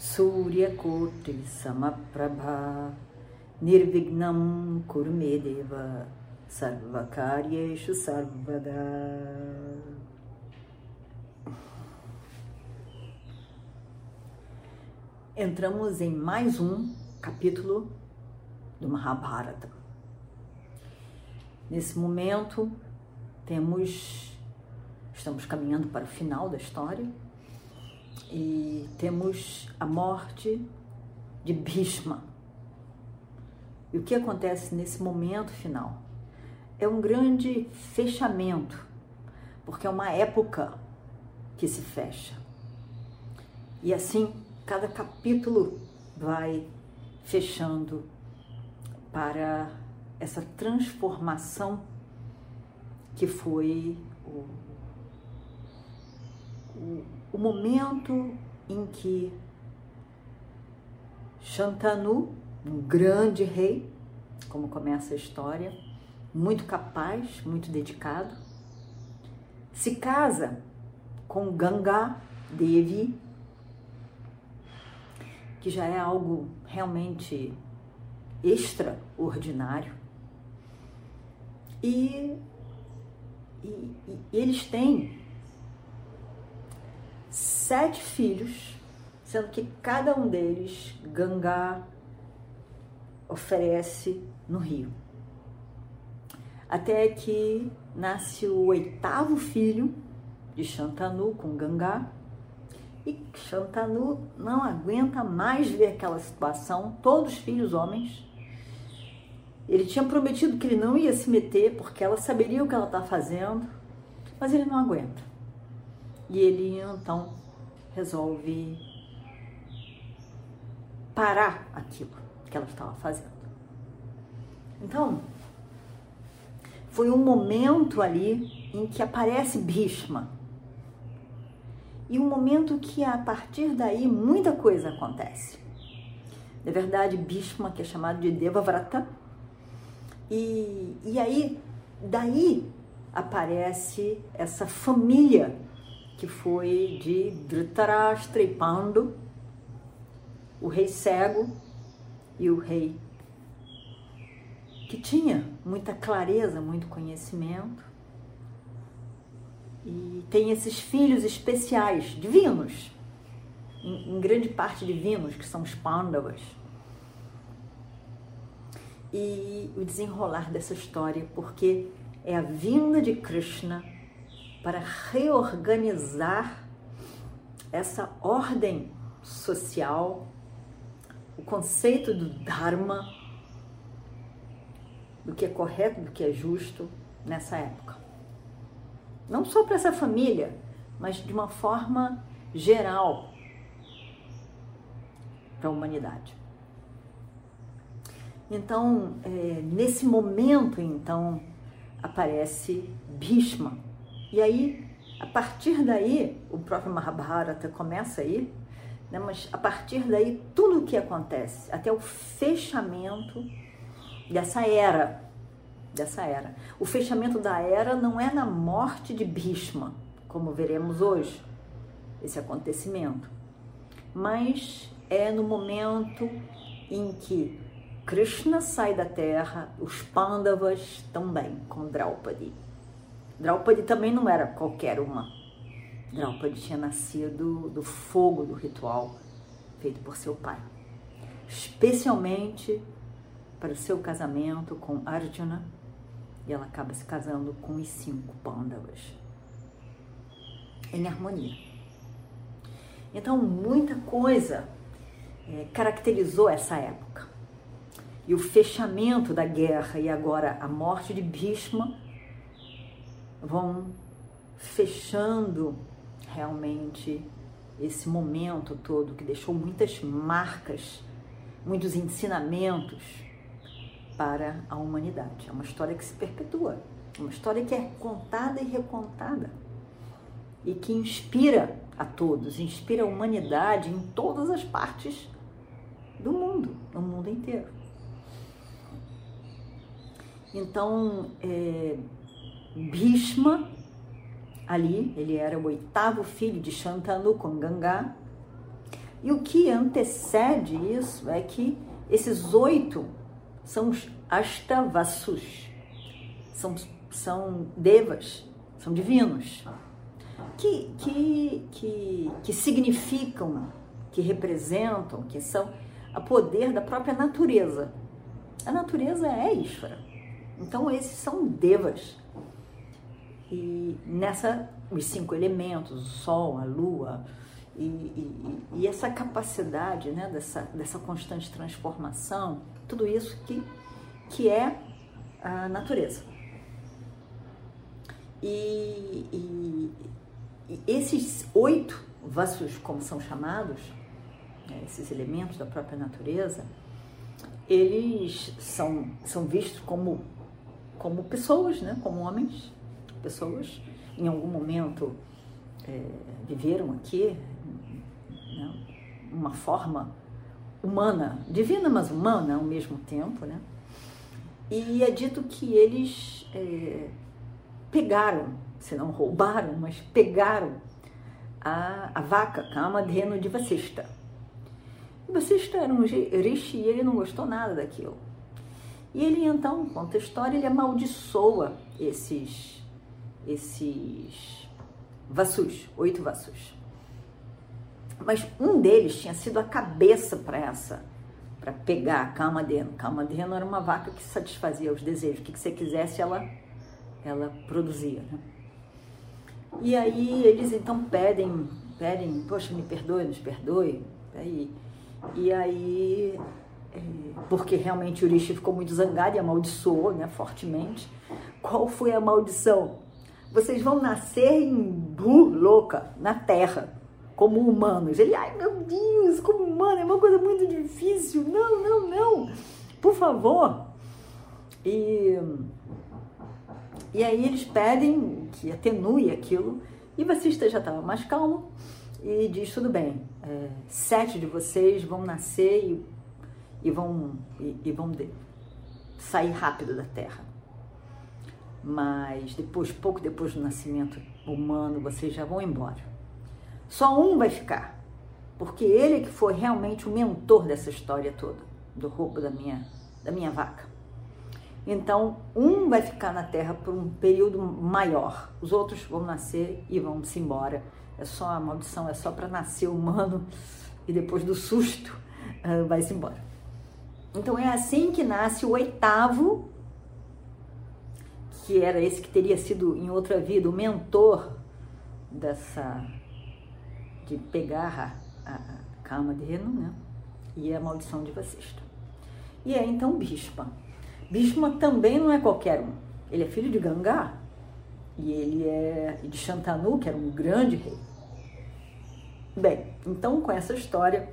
Mahakaya Suryakoti Samaprabha Nirvignam Kurmedeva Sarvakaryeshu Sarvada entramos em mais um capítulo do Mahabharata. Nesse momento, temos estamos caminhando para o final da história e temos a morte de Bhishma. E o que acontece nesse momento final? É um grande fechamento, porque é uma época que se fecha. E assim cada capítulo vai fechando para essa transformação que foi o, o, o momento em que Shantanu, um grande rei, como começa a história, muito capaz, muito dedicado, se casa com Ganga Devi, que já é algo realmente extraordinário. E, e, e eles têm sete filhos, sendo que cada um deles Gangá oferece no rio. Até que nasce o oitavo filho de Shantanu com Gangá, e Shantanu não aguenta mais ver aquela situação, todos filhos homens. Ele tinha prometido que ele não ia se meter porque ela saberia o que ela está fazendo, mas ele não aguenta. E ele então resolve parar aquilo que ela estava fazendo. Então, foi um momento ali em que aparece Bhishma e um momento que a partir daí muita coisa acontece. Na verdade, Bhishma, que é chamado de Devavrata, e, e aí, daí aparece essa família que foi de Dhritarashtra e Pandu, o rei cego e o rei que tinha muita clareza, muito conhecimento, e tem esses filhos especiais, divinos, em, em grande parte divinos, que são os Pandavas. E o desenrolar dessa história, porque é a vinda de Krishna para reorganizar essa ordem social, o conceito do Dharma, do que é correto, do que é justo nessa época não só para essa família, mas de uma forma geral para a humanidade. Então, é, nesse momento, então, aparece Bhishma. E aí, a partir daí, o próprio Mahabharata começa aí, né, mas a partir daí, tudo o que acontece, até o fechamento dessa era dessa era. O fechamento da era não é na morte de Bhishma, como veremos hoje, esse acontecimento, mas é no momento em que Krishna sai da terra, os Pandavas também, com Draupadi. Draupadi também não era qualquer uma. Draupadi tinha nascido do fogo do ritual feito por seu pai, especialmente para o seu casamento com Arjuna e ela acaba se casando com os cinco Pandavas em harmonia. Então, muita coisa é, caracterizou essa época. E o fechamento da guerra e agora a morte de Bhishma vão fechando realmente esse momento todo que deixou muitas marcas muitos ensinamentos para a humanidade. É uma história que se perpetua, uma história que é contada e recontada e que inspira a todos, inspira a humanidade em todas as partes do mundo, no mundo inteiro. Então, é, Bhishma, ali, ele era o oitavo filho de Shantanu com Ganga, e o que antecede isso é que esses oito são os Ashtavasus, são, são devas, são divinos, que, que, que, que significam, que representam, que são a poder da própria natureza. A natureza é Ishvara. Então esses são devas. E nessa, os cinco elementos, o sol, a lua, e, e, e, essa capacidade né, dessa, dessa constante transformação, tudo isso que, que é a natureza. E, e, e esses oito vassos, como são chamados, né, esses elementos da própria natureza, eles são, são vistos como, como pessoas, né, como homens, pessoas, em algum momento é, viveram aqui, né, uma forma humana, divina, mas humana ao mesmo tempo, né? E é dito que eles é, pegaram, se não roubaram, mas pegaram a, a vaca Kamadhenu de Vasista. E Vasista era um rishi e ele não gostou nada daquilo. E ele então, conta a história, ele amaldiçoa esses, esses vassus, oito vassus. Mas um deles tinha sido a cabeça para essa, para pegar a Kamadeno. Kamadeno era uma vaca que satisfazia os desejos, o que, você quisesse ela, ela produzia. Né? E aí eles então pedem, pedem, poxa, me perdoe, nos perdoe. E, e aí, é, porque realmente o Urishi ficou muito zangado e amaldiçoou né, fortemente. Qual foi a maldição? Vocês vão nascer em Bu louca, na terra como humanos. Ele, ai meu Deus, como humano, é uma coisa muito difícil. Não, não, não. Por favor. E, e aí eles pedem que atenue aquilo. E Vacista já estava mais calmo e diz: tudo bem, é, sete de vocês vão nascer e, e vão, e, e vão de, sair rápido da Terra. Mas depois, pouco depois do nascimento humano, vocês já vão embora. Só um vai ficar, porque ele é que foi realmente o mentor dessa história toda, do roubo da minha, da minha vaca. Então, um vai ficar na Terra por um período maior, os outros vão nascer e vão se embora. É só a maldição, é só para nascer humano e depois do susto uh, vai se embora. Então é assim que nasce o oitavo, que era esse que teria sido em outra vida o mentor dessa de pegar a, a calma de Renu, né? E a maldição de Vasista. E é então Bhishma. Bhishma também não é qualquer um. Ele é filho de Ganga e ele é de Shantanu, que era um grande rei. Bem, então com essa história,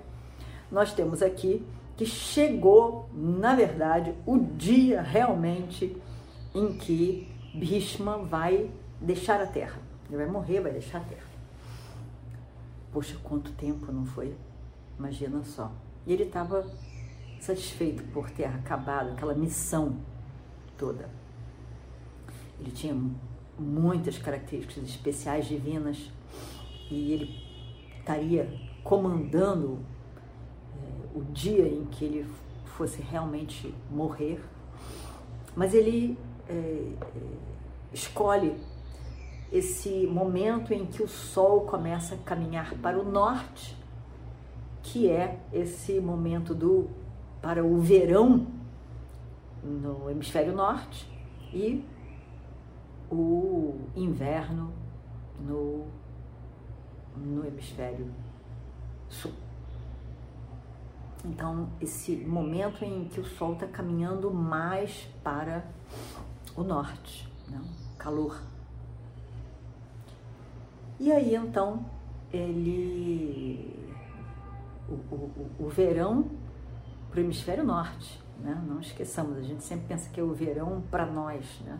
nós temos aqui que chegou, na verdade, o dia realmente em que Bhishma vai deixar a terra. Ele vai morrer, vai deixar a terra. Poxa, quanto tempo não foi? Imagina só. E ele estava satisfeito por ter acabado aquela missão toda. Ele tinha muitas características especiais divinas e ele estaria comandando é, o dia em que ele fosse realmente morrer. Mas ele é, é, escolhe esse momento em que o Sol começa a caminhar para o norte, que é esse momento do para o verão no hemisfério norte e o inverno no, no hemisfério sul. Então, esse momento em que o Sol está caminhando mais para o norte, né? calor e aí então ele. O, o, o verão para o hemisfério norte. Né? Não esqueçamos, a gente sempre pensa que é o verão para nós. Né?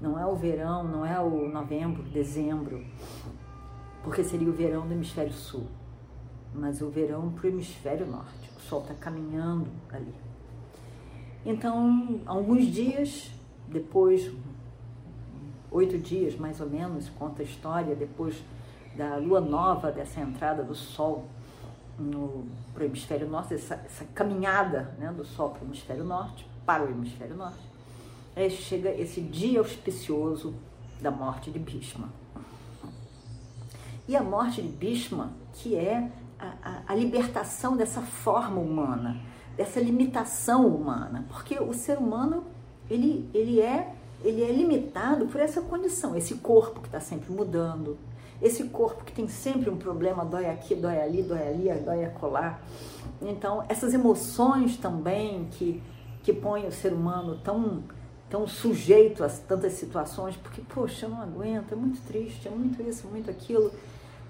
Não é o verão, não é o novembro, dezembro, porque seria o verão do hemisfério sul, mas o verão para o hemisfério norte. O sol está caminhando ali. Então, alguns dias depois, oito dias mais ou menos, conta a história, depois da lua nova, dessa entrada do sol para o hemisfério norte, essa, essa caminhada né, do sol para o hemisfério norte, para o hemisfério norte, aí chega esse dia auspicioso da morte de Bhishma. E a morte de Bhishma, que é a, a, a libertação dessa forma humana, dessa limitação humana, porque o ser humano ele, ele é ele é limitado por essa condição, esse corpo que está sempre mudando, esse corpo que tem sempre um problema, dói aqui, dói ali, dói ali, dói acolá. Então, essas emoções também que, que põem o ser humano tão, tão sujeito a tantas situações, porque, poxa, eu não aguento, é muito triste, é muito isso, muito aquilo.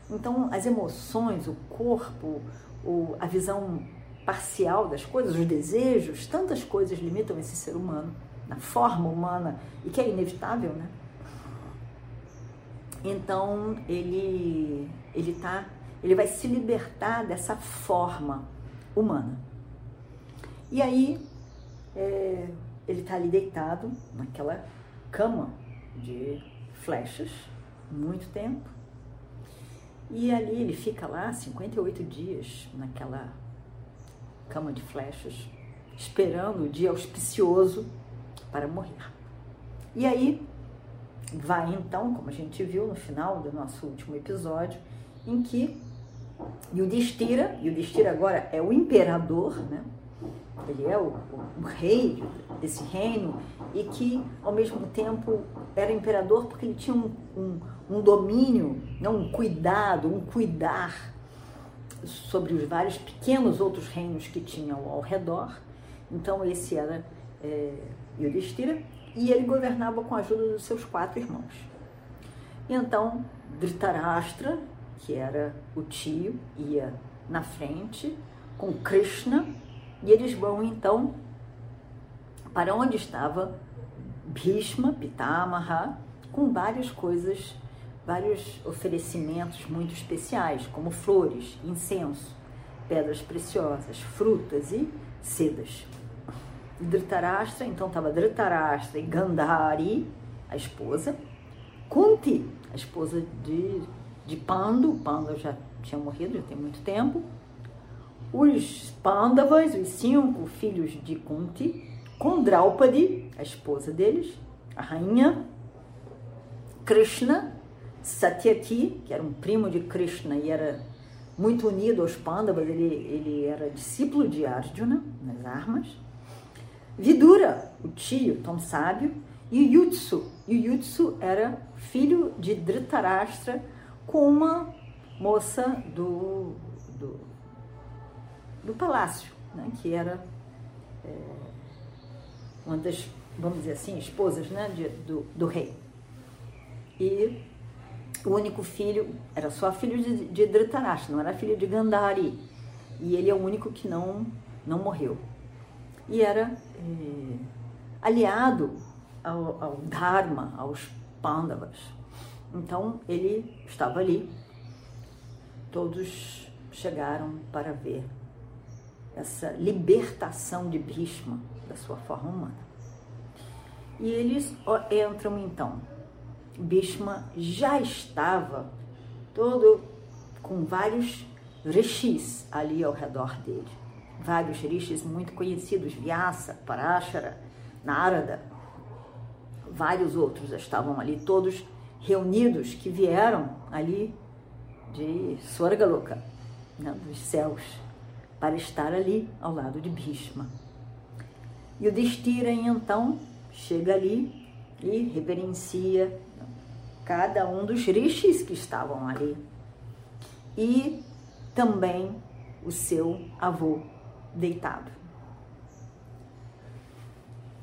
Então, as emoções, o corpo, o, a visão parcial das coisas, os desejos, tantas coisas limitam esse ser humano, na forma humana, e que é inevitável, né? Então ele ele tá ele vai se libertar dessa forma humana. E aí é, ele está ali deitado naquela cama de flechas, muito tempo. E ali ele fica lá 58 dias naquela cama de flechas, esperando o dia auspicioso para morrer. E aí vai então, como a gente viu no final do nosso último episódio, em que Yudhishthira, Yudhishthira agora é o imperador, né? ele é o, o, rei desse reino e que ao mesmo tempo era imperador porque ele tinha um, um, um domínio, não um cuidado, um cuidar sobre os vários pequenos outros reinos que tinham ao redor. Então esse era é, Yudhishthira e ele governava com a ajuda dos seus quatro irmãos. Então Dhritarashtra, que era o tio, ia na frente com Krishna e eles vão então para onde estava Bhishma, Pitamaha, com várias coisas, vários oferecimentos muito especiais, como flores, incenso, pedras preciosas, frutas e sedas. Dhritarashtra, então estava Dhritarashtra e Gandhari, a esposa, Kunti, a esposa de, de Pandu, Pandu já tinha morrido, já tem muito tempo, os Pandavas, os cinco filhos de Kunti, com a esposa deles, a rainha, Krishna, Satyaki, que era um primo de Krishna e era muito unido aos Pandavas, ele, ele era discípulo de Arjuna nas armas, Vidura, o tio, tão sábio, e Yutsu. Yutsu era filho de Dhritarashtra com uma moça do, do, do palácio, né, que era é, uma das, vamos dizer assim, esposas né, de, do, do rei. E o único filho, era só filho de, de Dhritarashtra, não era filho de Gandhari. E ele é o único que não, não morreu e era aliado ao, ao, Dharma, aos Pandavas. Então ele estava ali, todos chegaram para ver essa libertação de Bhishma da sua forma humana. E eles entram então. Bhishma já estava todo com vários rishis ali ao redor dele vários rishis muito conhecidos, Vyasa, Parashara, Narada, vários outros estavam ali, todos reunidos, que vieram ali de Swargaloka, né, dos céus, para estar ali ao lado de Bhishma. E o Destira, então, chega ali e reverencia cada um dos rishis que estavam ali. E também o seu avô deitado.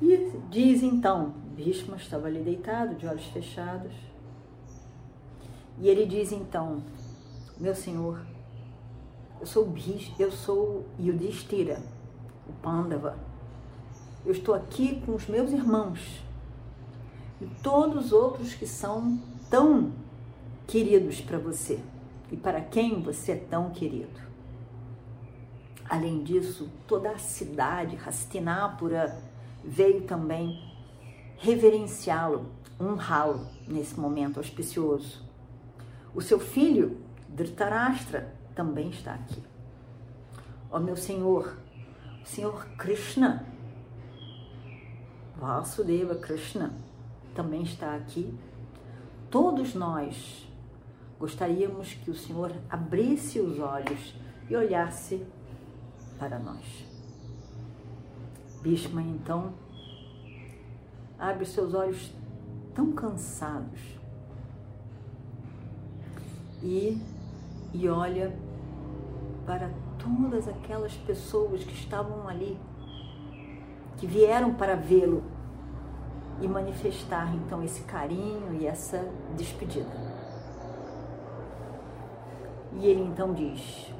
E diz então, Bhishma estava ali deitado, de olhos fechados. E ele diz então, meu senhor, eu sou Bhishma, eu sou Yudhishthira, o Pandava. Eu estou aqui com os meus irmãos e todos os outros que são tão queridos para você e para quem você é tão querido. Além disso, toda a cidade, Hastinapura, veio também reverenciá-lo, honrá-lo nesse momento auspicioso. O seu filho, Dhritarashtra, também está aqui. Ó meu Senhor, o Senhor Krishna, Vasudeva Krishna, também está aqui. Todos nós gostaríamos que o Senhor abrisse os olhos e olhasse para nós. Bhishma então abre seus olhos tão cansados e, e olha para todas aquelas pessoas que estavam ali, que vieram para vê-lo e manifestar então esse carinho e essa despedida. E ele então diz: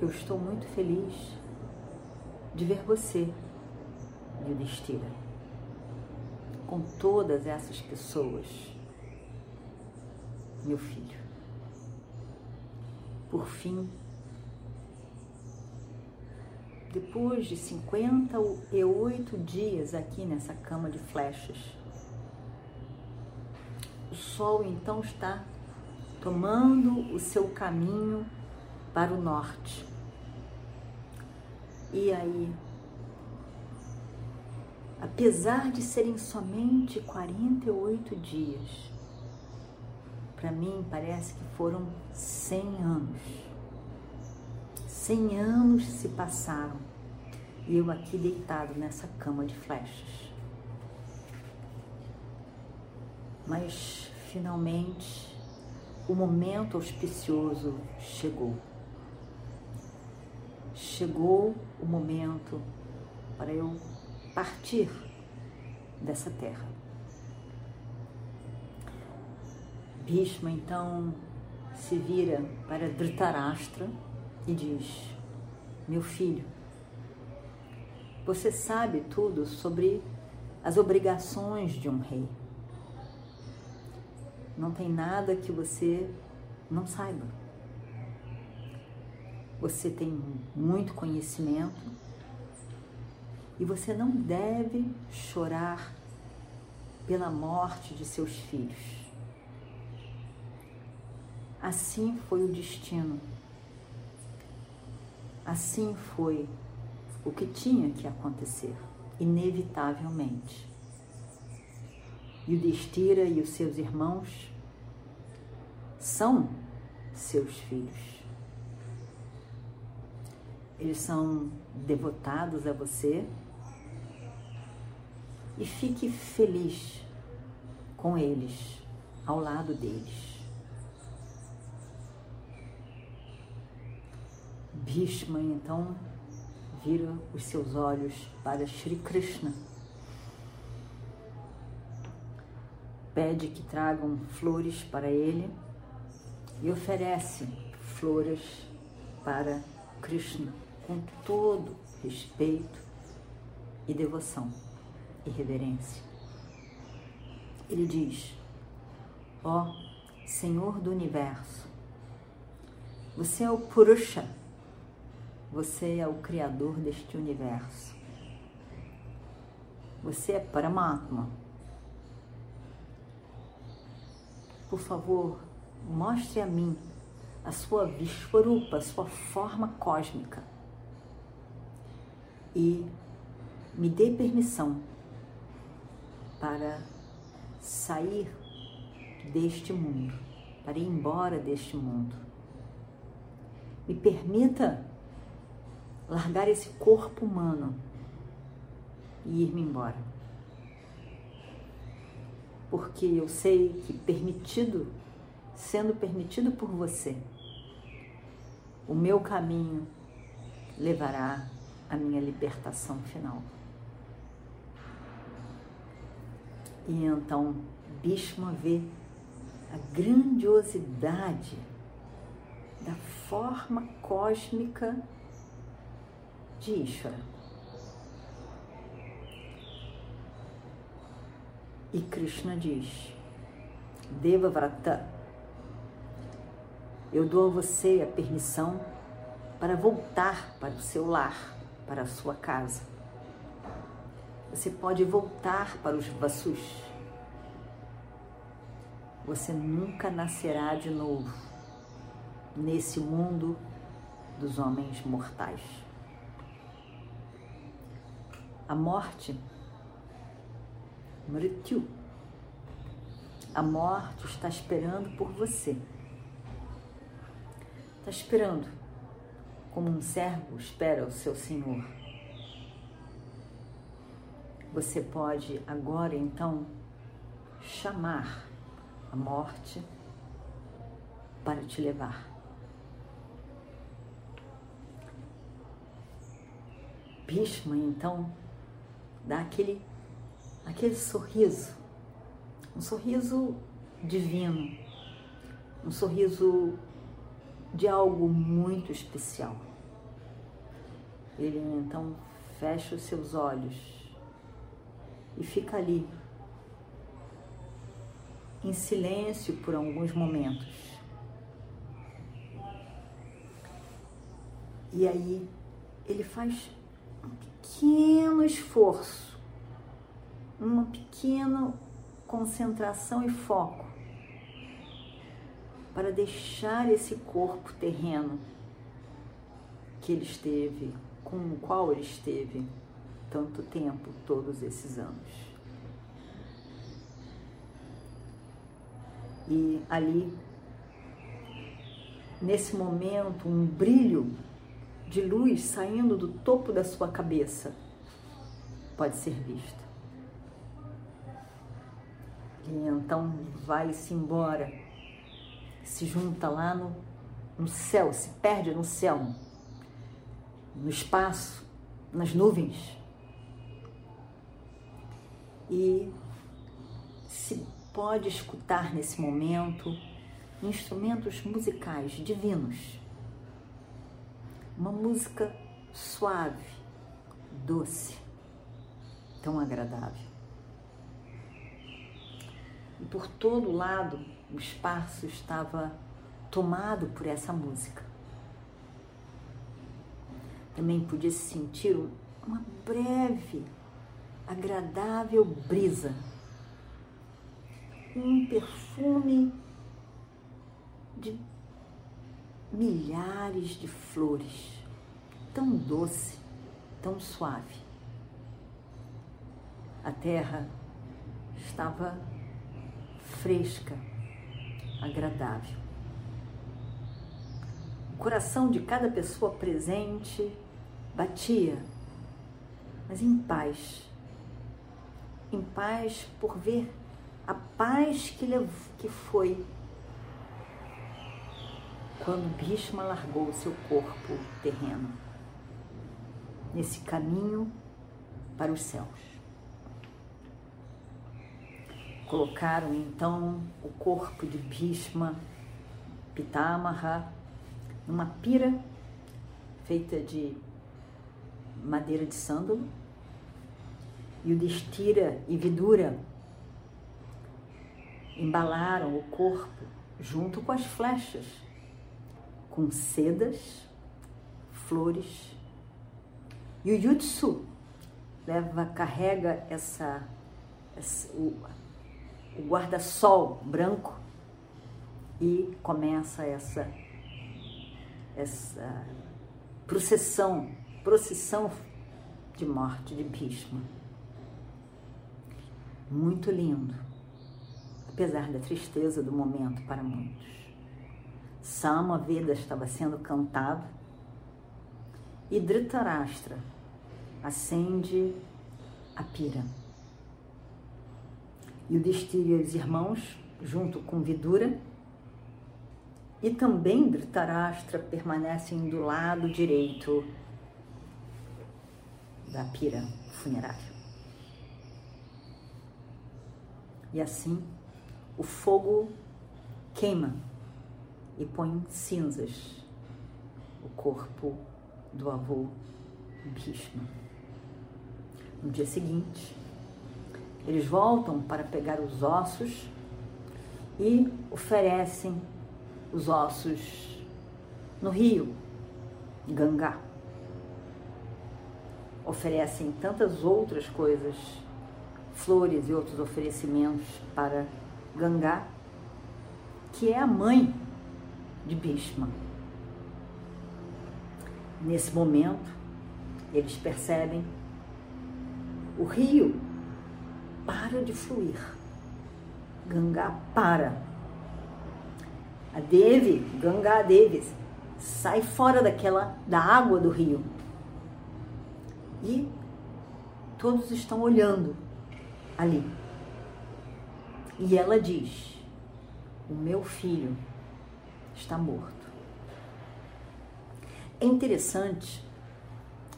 Eu estou muito feliz de ver você, Yudhishthira, com todas essas pessoas, meu filho. Por fim, depois de 58 dias aqui nessa cama de flechas, o sol então está tomando o seu caminho para o norte. E aí, apesar de serem somente 48 dias, para mim parece que foram 100 anos. 100 anos se passaram e eu aqui deitado nessa cama de flechas. Mas finalmente o momento auspicioso chegou. Chegou o momento para eu partir dessa terra. Bhishma então se vira para Dhritarashtra e diz: Meu filho, você sabe tudo sobre as obrigações de um rei. Não tem nada que você não saiba. Você tem muito conhecimento e você não deve chorar pela morte de seus filhos. Assim foi o destino. Assim foi o que tinha que acontecer, inevitavelmente. E o Destira e os seus irmãos são seus filhos. Eles são devotados a você e fique feliz com eles, ao lado deles. Bhishma então vira os seus olhos para Shri Krishna. Pede que tragam flores para ele e oferece flores para Krishna com todo respeito e devoção e reverência. Ele diz: Ó oh, Senhor do Universo, você é o Purusha você é o criador deste universo. Você é Paramatma. Por favor, mostre a mim a sua Vishwarupa, a sua forma cósmica. E me dê permissão para sair deste mundo, para ir embora deste mundo. Me permita largar esse corpo humano e ir-me embora. Porque eu sei que permitido, sendo permitido por você, o meu caminho levará à minha libertação final. E então Bhishma vê a grandiosidade da forma cósmica de Ishvara. E Krishna diz: Deva Vrata, eu dou a você a permissão para voltar para o seu lar, para a sua casa. Você pode voltar para os Vasus. Você nunca nascerá de novo nesse mundo dos homens mortais. A morte, Mrityu, a morte está esperando por você. Está esperando, como um servo espera o seu senhor. Você pode agora então chamar a morte para te levar. Bhishma então dá aquele, aquele sorriso, um sorriso divino, um sorriso de algo muito especial. Ele então fecha os seus olhos e fica ali, em silêncio por alguns momentos. E aí ele faz pequeno esforço, uma pequena concentração e foco para deixar esse corpo terreno que ele esteve, com o qual ele esteve tanto tempo, todos esses anos. E ali, nesse momento, um brilho de luz saindo do topo da sua cabeça pode ser visto. E então vai-se embora, se junta lá no, no céu, se perde no céu, no espaço, nas nuvens. E se pode escutar nesse momento instrumentos musicais divinos uma música suave, doce, tão agradável. E por todo lado o espaço estava tomado por essa música. Também podia se sentir uma breve, agradável brisa, um perfume de milhares de flores, tão doce, tão suave. A terra estava fresca, agradável. O coração de cada pessoa presente batia, mas em paz. Em paz por ver a paz que, levou, que foi quando Bhishma largou seu corpo terreno nesse caminho para os céus. Colocaram então o corpo de Bhishma Pitamaha numa pira feita de madeira de sândalo e o Destira e Vidura embalaram o corpo junto com as flechas com sedas, flores. E o Yutsu leva, carrega essa, essa o, o guarda-sol branco e começa essa essa procissão, procissão de morte de Bhishma. Muito lindo, apesar da tristeza do momento para muitos. Sama Veda estava sendo cantado e Dhritarashtra acende a pira. E o Destira e os irmãos, junto com Vidura, e também Dhritarashtra permanecem do lado direito da pira funerária. E assim o fogo queima e põe cinzas o corpo do avô Bhishma. No dia seguinte, eles voltam para pegar os ossos e oferecem os ossos no rio Gangá. Oferecem tantas outras coisas, flores e outros oferecimentos para Gangá, que é a mãe de Bhishma. Nesse momento, eles percebem o rio para de fluir. Gangá para. A Devi, Gangá Devi, sai fora daquela da água do rio. E todos estão olhando ali. E ela diz: O meu filho está morto. É interessante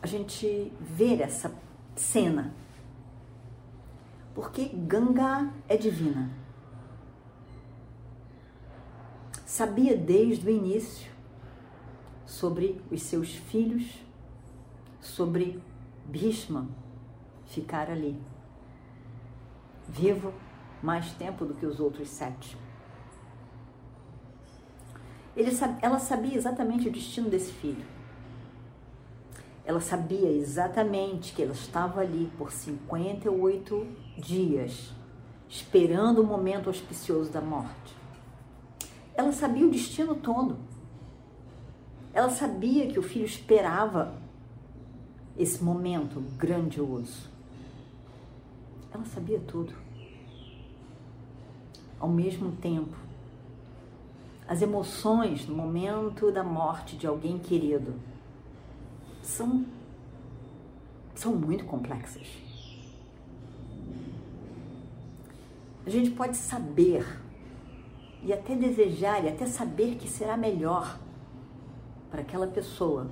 a gente ver essa cena, porque Ganga é divina. Sabia desde o início sobre os seus filhos, sobre Bhishma ficar ali, vivo mais tempo do que os outros sete. Ele, ela sabia exatamente o destino desse filho. Ela sabia exatamente que ela estava ali por 58 dias, esperando o momento auspicioso da morte. Ela sabia o destino todo. Ela sabia que o filho esperava esse momento grandioso. Ela sabia tudo. Ao mesmo tempo, as emoções no momento da morte de alguém querido são, são muito complexas. A gente pode saber e até desejar e até saber que será melhor para aquela pessoa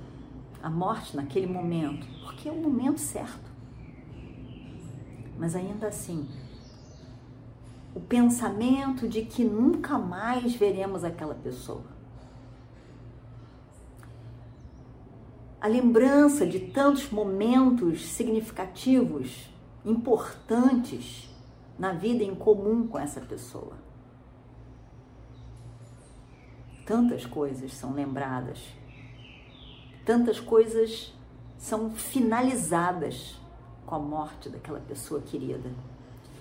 a morte naquele momento, porque é o momento certo. Mas ainda assim, o pensamento de que nunca mais veremos aquela pessoa. A lembrança de tantos momentos significativos, importantes na vida em comum com essa pessoa. Tantas coisas são lembradas, tantas coisas são finalizadas com a morte daquela pessoa querida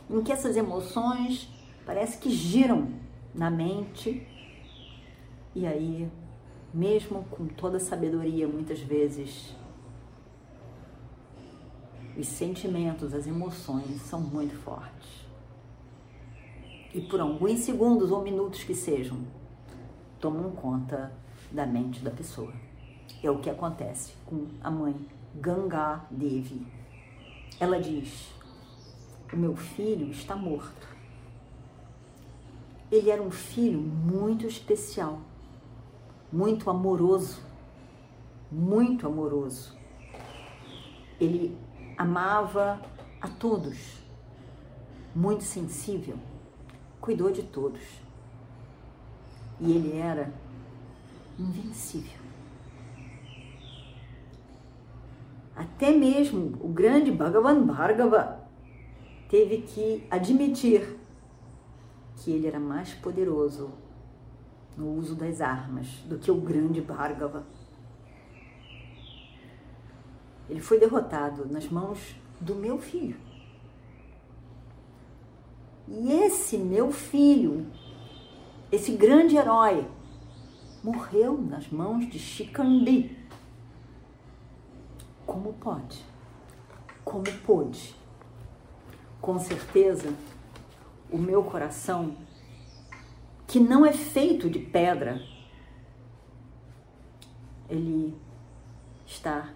em que essas emoções parece que giram na mente e aí, mesmo com toda a sabedoria, muitas vezes os sentimentos, as emoções são muito fortes. E por alguns segundos ou minutos que sejam, tomam conta da mente da pessoa. É o que acontece com a mãe Ganga Devi. Ela diz: o meu filho está morto. Ele era um filho muito especial, muito amoroso, muito amoroso. Ele amava a todos, muito sensível, cuidou de todos. E ele era invencível. Até mesmo o grande Bhagavan Bhargava teve que admitir que ele era mais poderoso no uso das armas do que o grande Bhargava. Ele foi derrotado nas mãos do meu filho. E esse meu filho, esse grande herói, morreu nas mãos de Shikandi. Como pode? Como pôde? com certeza, o meu coração, que não é feito de pedra, ele está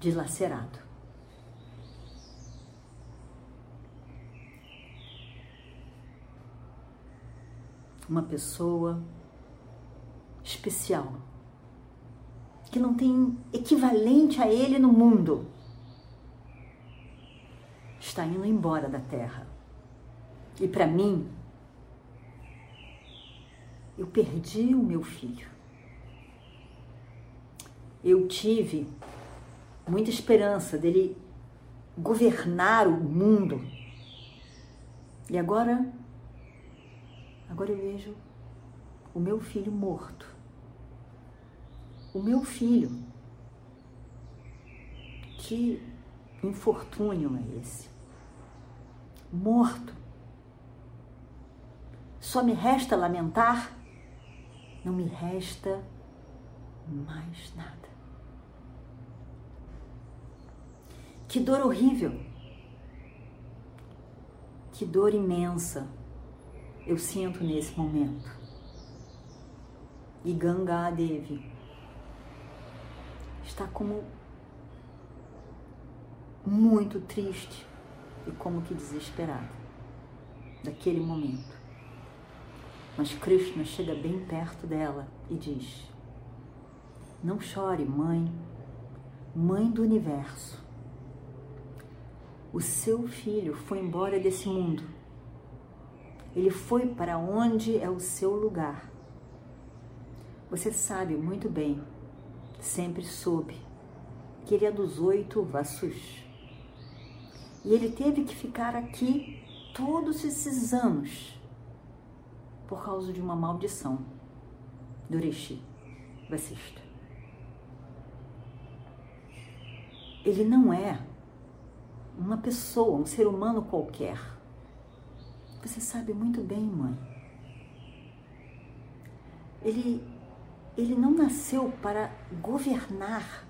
dilacerado. Uma pessoa especial, que não tem equivalente a ele no mundo está indo embora da terra. E para mim, eu perdi o meu filho. Eu tive muita esperança dele governar o mundo. E agora, agora eu vejo o meu filho morto. O meu filho. Que infortúnio é esse? Morto. Só me resta lamentar, não me resta mais nada. Que dor horrível, que dor imensa eu sinto nesse momento. E Ganga Devi está como muito triste e como que desesperada daquele momento. Mas Krishna chega bem perto dela e diz: Não chore, mãe, mãe do universo. O seu filho foi embora desse mundo. Ele foi para onde é o seu lugar. Você sabe muito bem, sempre soube, que ele é dos oito Vassus. E ele teve que ficar aqui todos esses anos por causa de uma maldição do Rishi Vasista. Ele não é uma pessoa, um ser humano qualquer. Você sabe muito bem, mãe. Ele, ele não nasceu para governar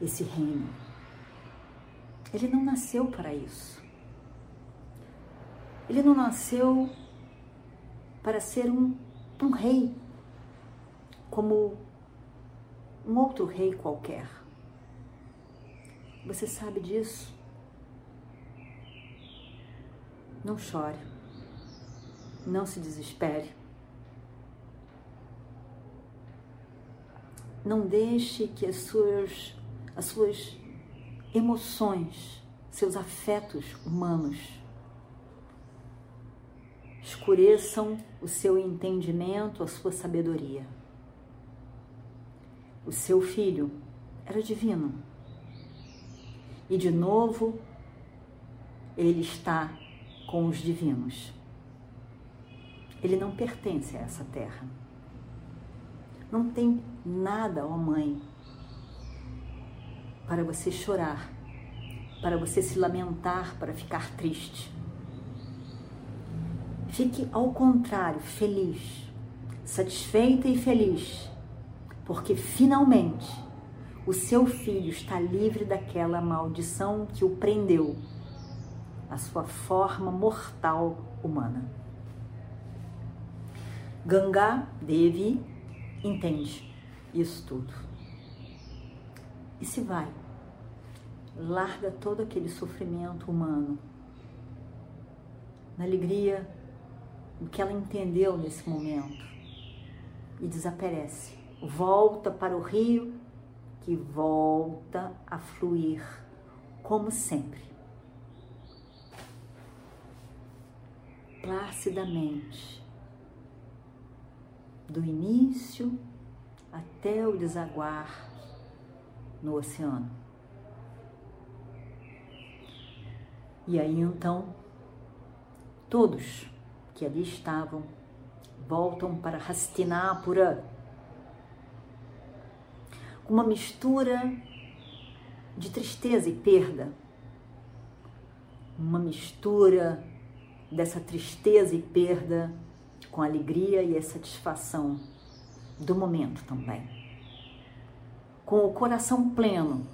esse reino. Ele não nasceu para isso. Ele não nasceu para ser um, um rei, como um outro rei qualquer. Você sabe disso? Não chore. Não se desespere. Não deixe que as suas, as suas emoções, seus afetos humanos escureçam o seu entendimento, a sua sabedoria. O seu filho era divino. E de novo, ele está com os divinos. Ele não pertence a essa terra. Não tem nada, ó mãe, para você chorar, para você se lamentar, para ficar triste. Fique ao contrário, feliz, satisfeita e feliz, porque finalmente o seu filho está livre daquela maldição que o prendeu a sua forma mortal humana. Ganga Devi entende isso tudo. E se vai, larga todo aquele sofrimento humano, na alegria do que ela entendeu nesse momento e desaparece. Volta para o rio que volta a fluir como sempre. placidamente, do início até o desaguar no oceano. E aí então, todos que ali estavam voltam para Hastinapura, com uma mistura de tristeza e perda, uma mistura dessa tristeza e perda com a alegria e a satisfação do momento também. Com o coração pleno,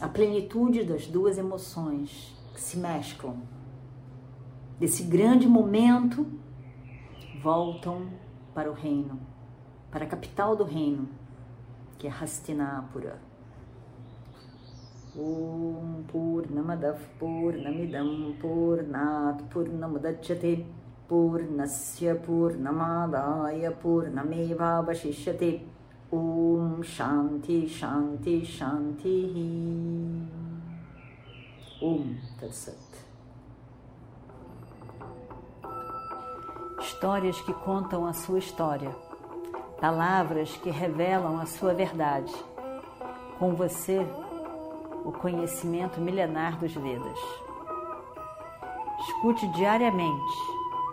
a plenitude das duas emoções que se mesclam. Desse grande momento, voltam para o reino, para a capital do reino, que é Hastinapura. ॐ पूर्णमदः पूर्णमिदं पूर्णात् पूर्णमुदच्यते पूर्णस्य पूर्णमादाय पूर्णमेवावशिष्यते ॐ शान्ति शान्ति शान्तिः ॐ तत्सत् Histórias que contam a sua história, palavras que revelam a sua verdade com você o conhecimento milenar dos Vedas. Escute diariamente